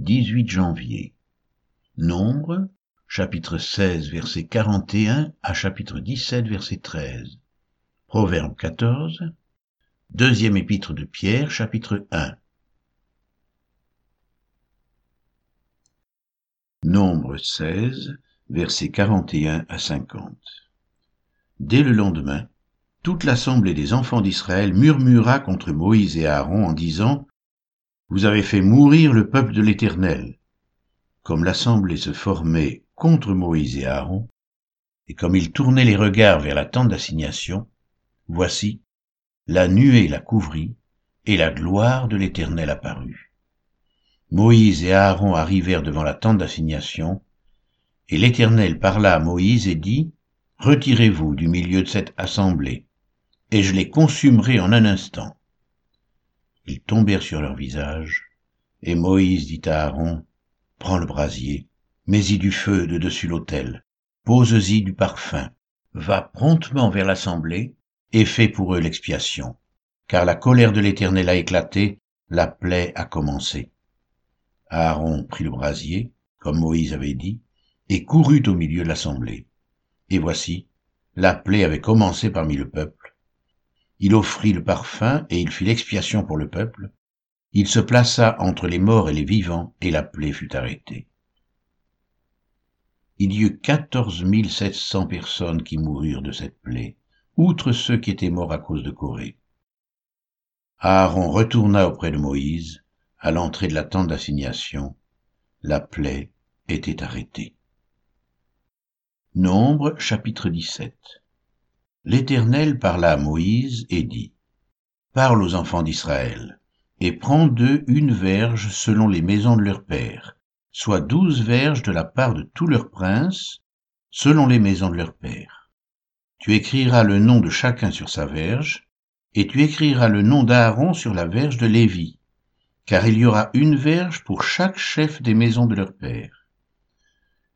18 janvier. Nombre, chapitre 16, verset 41 à chapitre 17, verset 13. Proverbe 14, deuxième épître de Pierre, chapitre 1. Nombre 16, versets 41 à 50. Dès le lendemain, toute l'assemblée des enfants d'Israël murmura contre Moïse et Aaron en disant, Vous avez fait mourir le peuple de l'Éternel. Comme l'assemblée se formait contre Moïse et Aaron, et comme ils tournaient les regards vers la tente d'assignation, voici, la nuée la couvrit, et la gloire de l'Éternel apparut. Moïse et Aaron arrivèrent devant la tente d'assignation, et l'Éternel parla à Moïse et dit, Retirez-vous du milieu de cette assemblée, et je les consumerai en un instant. Ils tombèrent sur leur visage, et Moïse dit à Aaron, Prends le brasier, mets-y du feu de dessus l'autel, pose-y du parfum, va promptement vers l'assemblée, et fais pour eux l'expiation, car la colère de l'Éternel a éclaté, la plaie a commencé. Aaron prit le brasier, comme Moïse avait dit, et courut au milieu de l'assemblée. Et voici, la plaie avait commencé parmi le peuple, il offrit le parfum et il fit l'expiation pour le peuple. Il se plaça entre les morts et les vivants, et la plaie fut arrêtée. Il y eut quatorze mille sept cents personnes qui moururent de cette plaie, outre ceux qui étaient morts à cause de Corée. Aaron retourna auprès de Moïse, à l'entrée de la tente d'assignation. La plaie était arrêtée. Nombre chapitre 17 L'Éternel parla à Moïse et dit, Parle aux enfants d'Israël, et prends d'eux une verge selon les maisons de leurs pères, soit douze verges de la part de tous leurs princes, selon les maisons de leurs pères. Tu écriras le nom de chacun sur sa verge, et tu écriras le nom d'Aaron sur la verge de Lévi, car il y aura une verge pour chaque chef des maisons de leurs pères.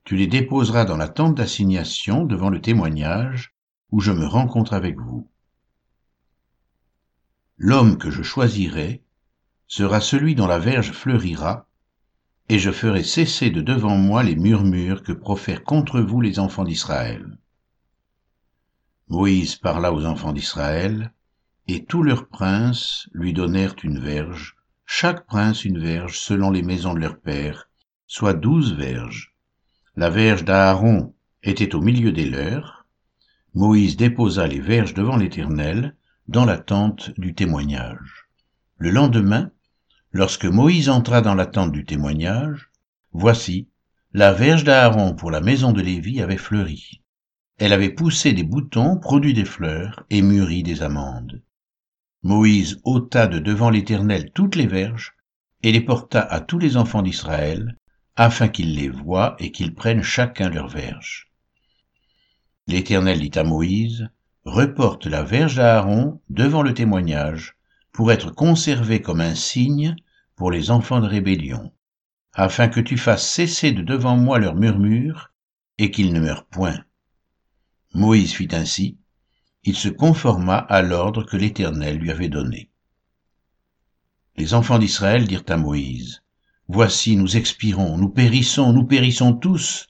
Tu les déposeras dans la tente d'assignation devant le témoignage, où je me rencontre avec vous. L'homme que je choisirai sera celui dont la verge fleurira, et je ferai cesser de devant moi les murmures que profèrent contre vous les enfants d'Israël. Moïse parla aux enfants d'Israël, et tous leurs princes lui donnèrent une verge, chaque prince une verge selon les maisons de leurs pères, soit douze verges. La verge d'Aaron était au milieu des leurs, Moïse déposa les verges devant l'Éternel dans la tente du témoignage. Le lendemain, lorsque Moïse entra dans la tente du témoignage, voici, la verge d'Aaron pour la maison de Lévi avait fleuri. Elle avait poussé des boutons, produit des fleurs et mûri des amandes. Moïse ôta de devant l'Éternel toutes les verges et les porta à tous les enfants d'Israël, afin qu'ils les voient et qu'ils prennent chacun leur verge. L'Éternel dit à Moïse, Reporte la verge d'Aaron devant le témoignage, pour être conservée comme un signe pour les enfants de rébellion, afin que tu fasses cesser de devant moi leurs murmures, et qu'ils ne meurent point. Moïse fit ainsi, il se conforma à l'ordre que l'Éternel lui avait donné. Les enfants d'Israël dirent à Moïse, Voici, nous expirons, nous périssons, nous périssons tous,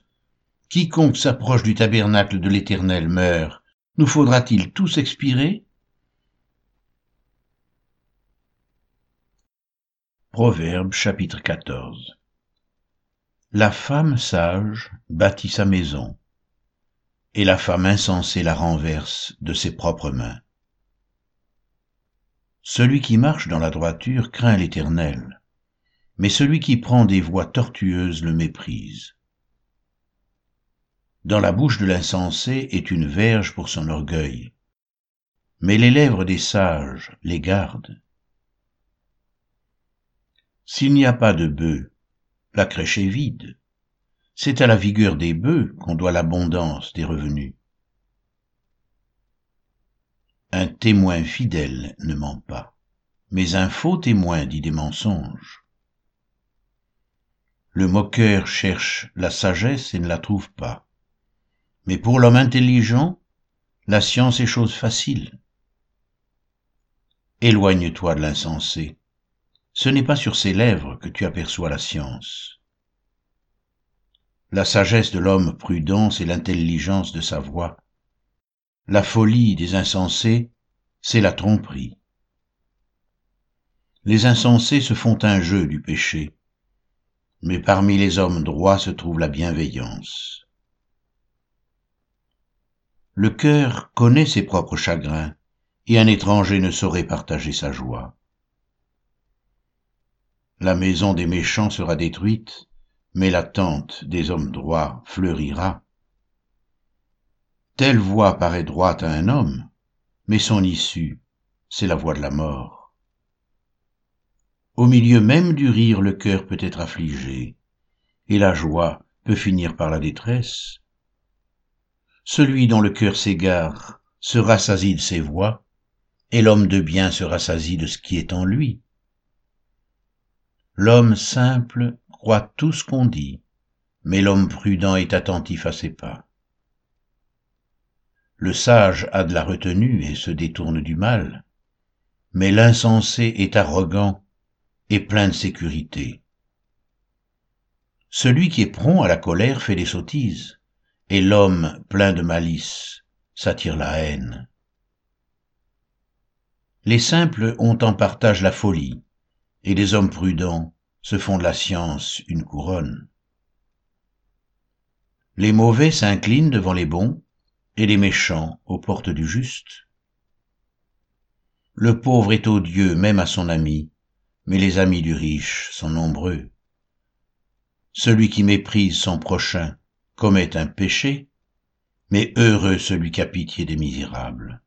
Quiconque s'approche du tabernacle de l'Éternel meurt. Nous faudra-t-il tous expirer? Proverbe chapitre 14 La femme sage bâtit sa maison, et la femme insensée la renverse de ses propres mains. Celui qui marche dans la droiture craint l'Éternel, mais celui qui prend des voies tortueuses le méprise. Dans la bouche de l'insensé est une verge pour son orgueil, mais les lèvres des sages les gardent. S'il n'y a pas de bœufs, la crèche est vide. C'est à la vigueur des bœufs qu'on doit l'abondance des revenus. Un témoin fidèle ne ment pas, mais un faux témoin dit des mensonges. Le moqueur cherche la sagesse et ne la trouve pas. Mais pour l'homme intelligent, la science est chose facile. Éloigne-toi de l'insensé, ce n'est pas sur ses lèvres que tu aperçois la science. La sagesse de l'homme prudent, c'est l'intelligence de sa voix. La folie des insensés, c'est la tromperie. Les insensés se font un jeu du péché, mais parmi les hommes droits se trouve la bienveillance. Le cœur connaît ses propres chagrins, et un étranger ne saurait partager sa joie. La maison des méchants sera détruite, mais la tente des hommes droits fleurira. Telle voie paraît droite à un homme, mais son issue, c'est la voie de la mort. Au milieu même du rire, le cœur peut être affligé, et la joie peut finir par la détresse. Celui dont le cœur s'égare se rassasie de ses voix, et l'homme de bien se rassasie de ce qui est en lui. L'homme simple croit tout ce qu'on dit, mais l'homme prudent est attentif à ses pas. Le sage a de la retenue et se détourne du mal, mais l'insensé est arrogant et plein de sécurité. Celui qui est prompt à la colère fait des sottises, et l'homme plein de malice s'attire la haine. Les simples ont en partage la folie, et les hommes prudents se font de la science une couronne. Les mauvais s'inclinent devant les bons, et les méchants aux portes du juste. Le pauvre est odieux même à son ami, mais les amis du riche sont nombreux. Celui qui méprise son prochain commet un péché, mais heureux celui qui a pitié des misérables.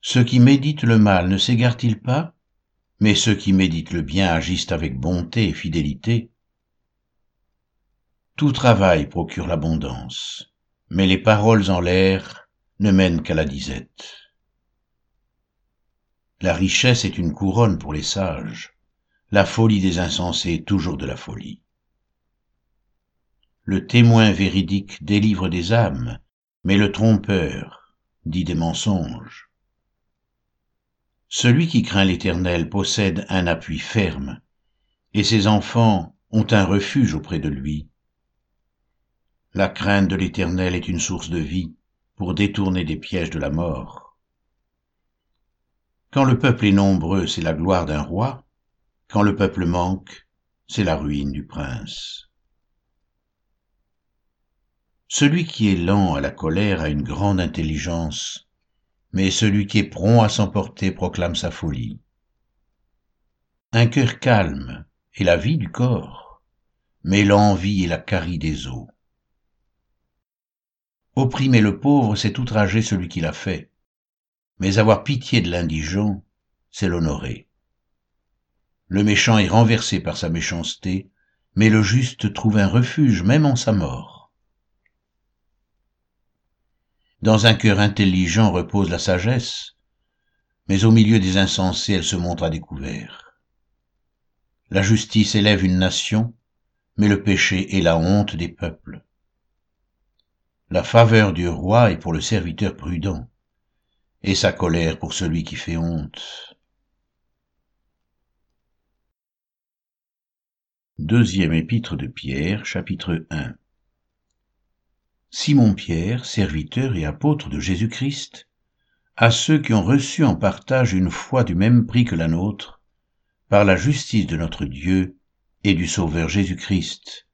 Ceux qui méditent le mal ne s'égarent-ils pas Mais ceux qui méditent le bien agissent avec bonté et fidélité. Tout travail procure l'abondance, mais les paroles en l'air ne mènent qu'à la disette. La richesse est une couronne pour les sages, la folie des insensés toujours de la folie. Le témoin véridique délivre des âmes, mais le trompeur dit des mensonges. Celui qui craint l'Éternel possède un appui ferme, et ses enfants ont un refuge auprès de lui. La crainte de l'Éternel est une source de vie pour détourner des pièges de la mort. Quand le peuple est nombreux, c'est la gloire d'un roi, quand le peuple manque, c'est la ruine du prince. Celui qui est lent à la colère a une grande intelligence, mais celui qui est prompt à s'emporter proclame sa folie. Un cœur calme est la vie du corps, mais l'envie est la carie des os. Opprimer le pauvre, c'est outrager celui qui l'a fait. Mais avoir pitié de l'indigent, c'est l'honorer. Le méchant est renversé par sa méchanceté, mais le juste trouve un refuge même en sa mort. Dans un cœur intelligent repose la sagesse, mais au milieu des insensés elle se montre à découvert. La justice élève une nation, mais le péché est la honte des peuples. La faveur du roi est pour le serviteur prudent, et sa colère pour celui qui fait honte. Deuxième épître de Pierre, chapitre 1 Simon Pierre, serviteur et apôtre de Jésus-Christ, à ceux qui ont reçu en partage une foi du même prix que la nôtre, par la justice de notre Dieu et du Sauveur Jésus-Christ,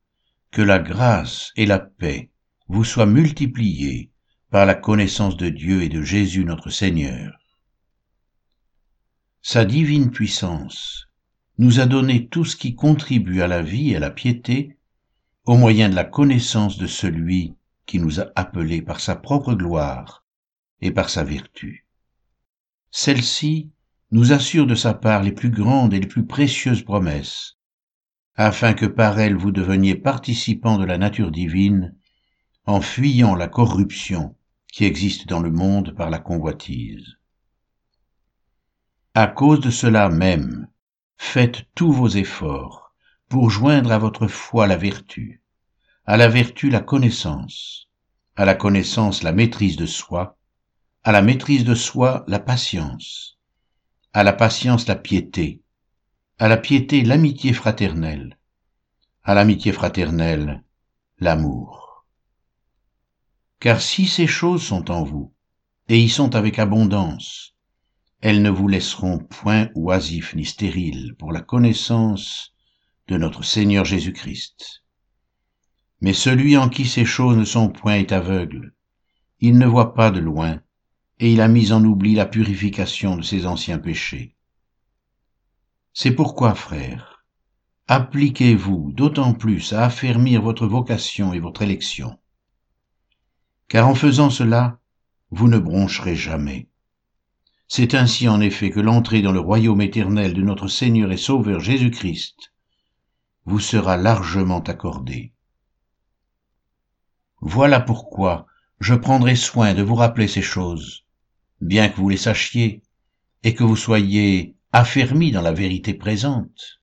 que la grâce et la paix vous soit multiplié par la connaissance de Dieu et de Jésus notre Seigneur. Sa divine puissance nous a donné tout ce qui contribue à la vie et à la piété au moyen de la connaissance de celui qui nous a appelés par sa propre gloire et par sa vertu. Celle-ci nous assure de sa part les plus grandes et les plus précieuses promesses, afin que par elles vous deveniez participants de la nature divine en fuyant la corruption qui existe dans le monde par la convoitise. À cause de cela même, faites tous vos efforts pour joindre à votre foi la vertu, à la vertu la connaissance, à la connaissance la maîtrise de soi, à la maîtrise de soi la patience, à la patience la piété, à la piété l'amitié fraternelle, à l'amitié fraternelle l'amour. Car si ces choses sont en vous, et y sont avec abondance, elles ne vous laisseront point oisifs ni stériles pour la connaissance de notre Seigneur Jésus-Christ. Mais celui en qui ces choses ne sont point est aveugle, il ne voit pas de loin, et il a mis en oubli la purification de ses anciens péchés. C'est pourquoi, frères, appliquez-vous d'autant plus à affermir votre vocation et votre élection. Car en faisant cela, vous ne broncherez jamais. C'est ainsi en effet que l'entrée dans le royaume éternel de notre Seigneur et Sauveur Jésus-Christ vous sera largement accordée. Voilà pourquoi je prendrai soin de vous rappeler ces choses, bien que vous les sachiez, et que vous soyez affermis dans la vérité présente.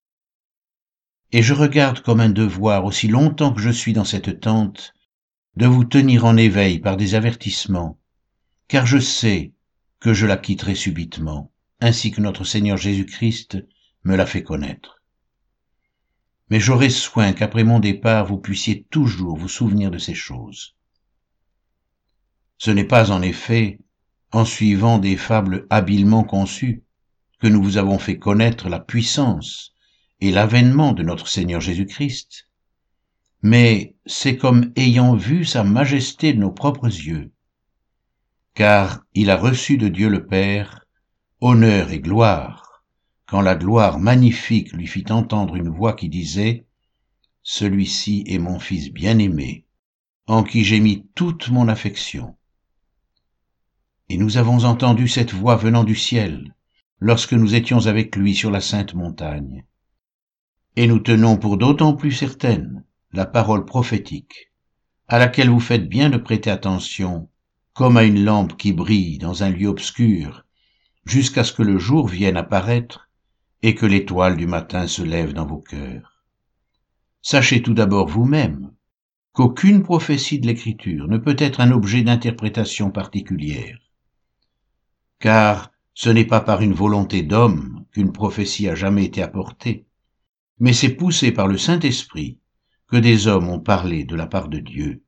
Et je regarde comme un devoir, aussi longtemps que je suis dans cette tente, de vous tenir en éveil par des avertissements, car je sais que je la quitterai subitement, ainsi que notre Seigneur Jésus-Christ me l'a fait connaître. Mais j'aurai soin qu'après mon départ vous puissiez toujours vous souvenir de ces choses. Ce n'est pas en effet en suivant des fables habilement conçues que nous vous avons fait connaître la puissance et l'avènement de notre Seigneur Jésus-Christ, mais c'est comme ayant vu sa majesté de nos propres yeux, car il a reçu de Dieu le Père honneur et gloire, quand la gloire magnifique lui fit entendre une voix qui disait Celui-ci est mon Fils bien-aimé, en qui j'ai mis toute mon affection. Et nous avons entendu cette voix venant du ciel, lorsque nous étions avec lui sur la sainte montagne. Et nous tenons pour d'autant plus certaine la parole prophétique, à laquelle vous faites bien de prêter attention, comme à une lampe qui brille dans un lieu obscur, jusqu'à ce que le jour vienne apparaître et que l'étoile du matin se lève dans vos cœurs. Sachez tout d'abord vous-même qu'aucune prophétie de l'Écriture ne peut être un objet d'interprétation particulière car ce n'est pas par une volonté d'homme qu'une prophétie a jamais été apportée, mais c'est poussé par le Saint-Esprit que des hommes ont parlé de la part de Dieu.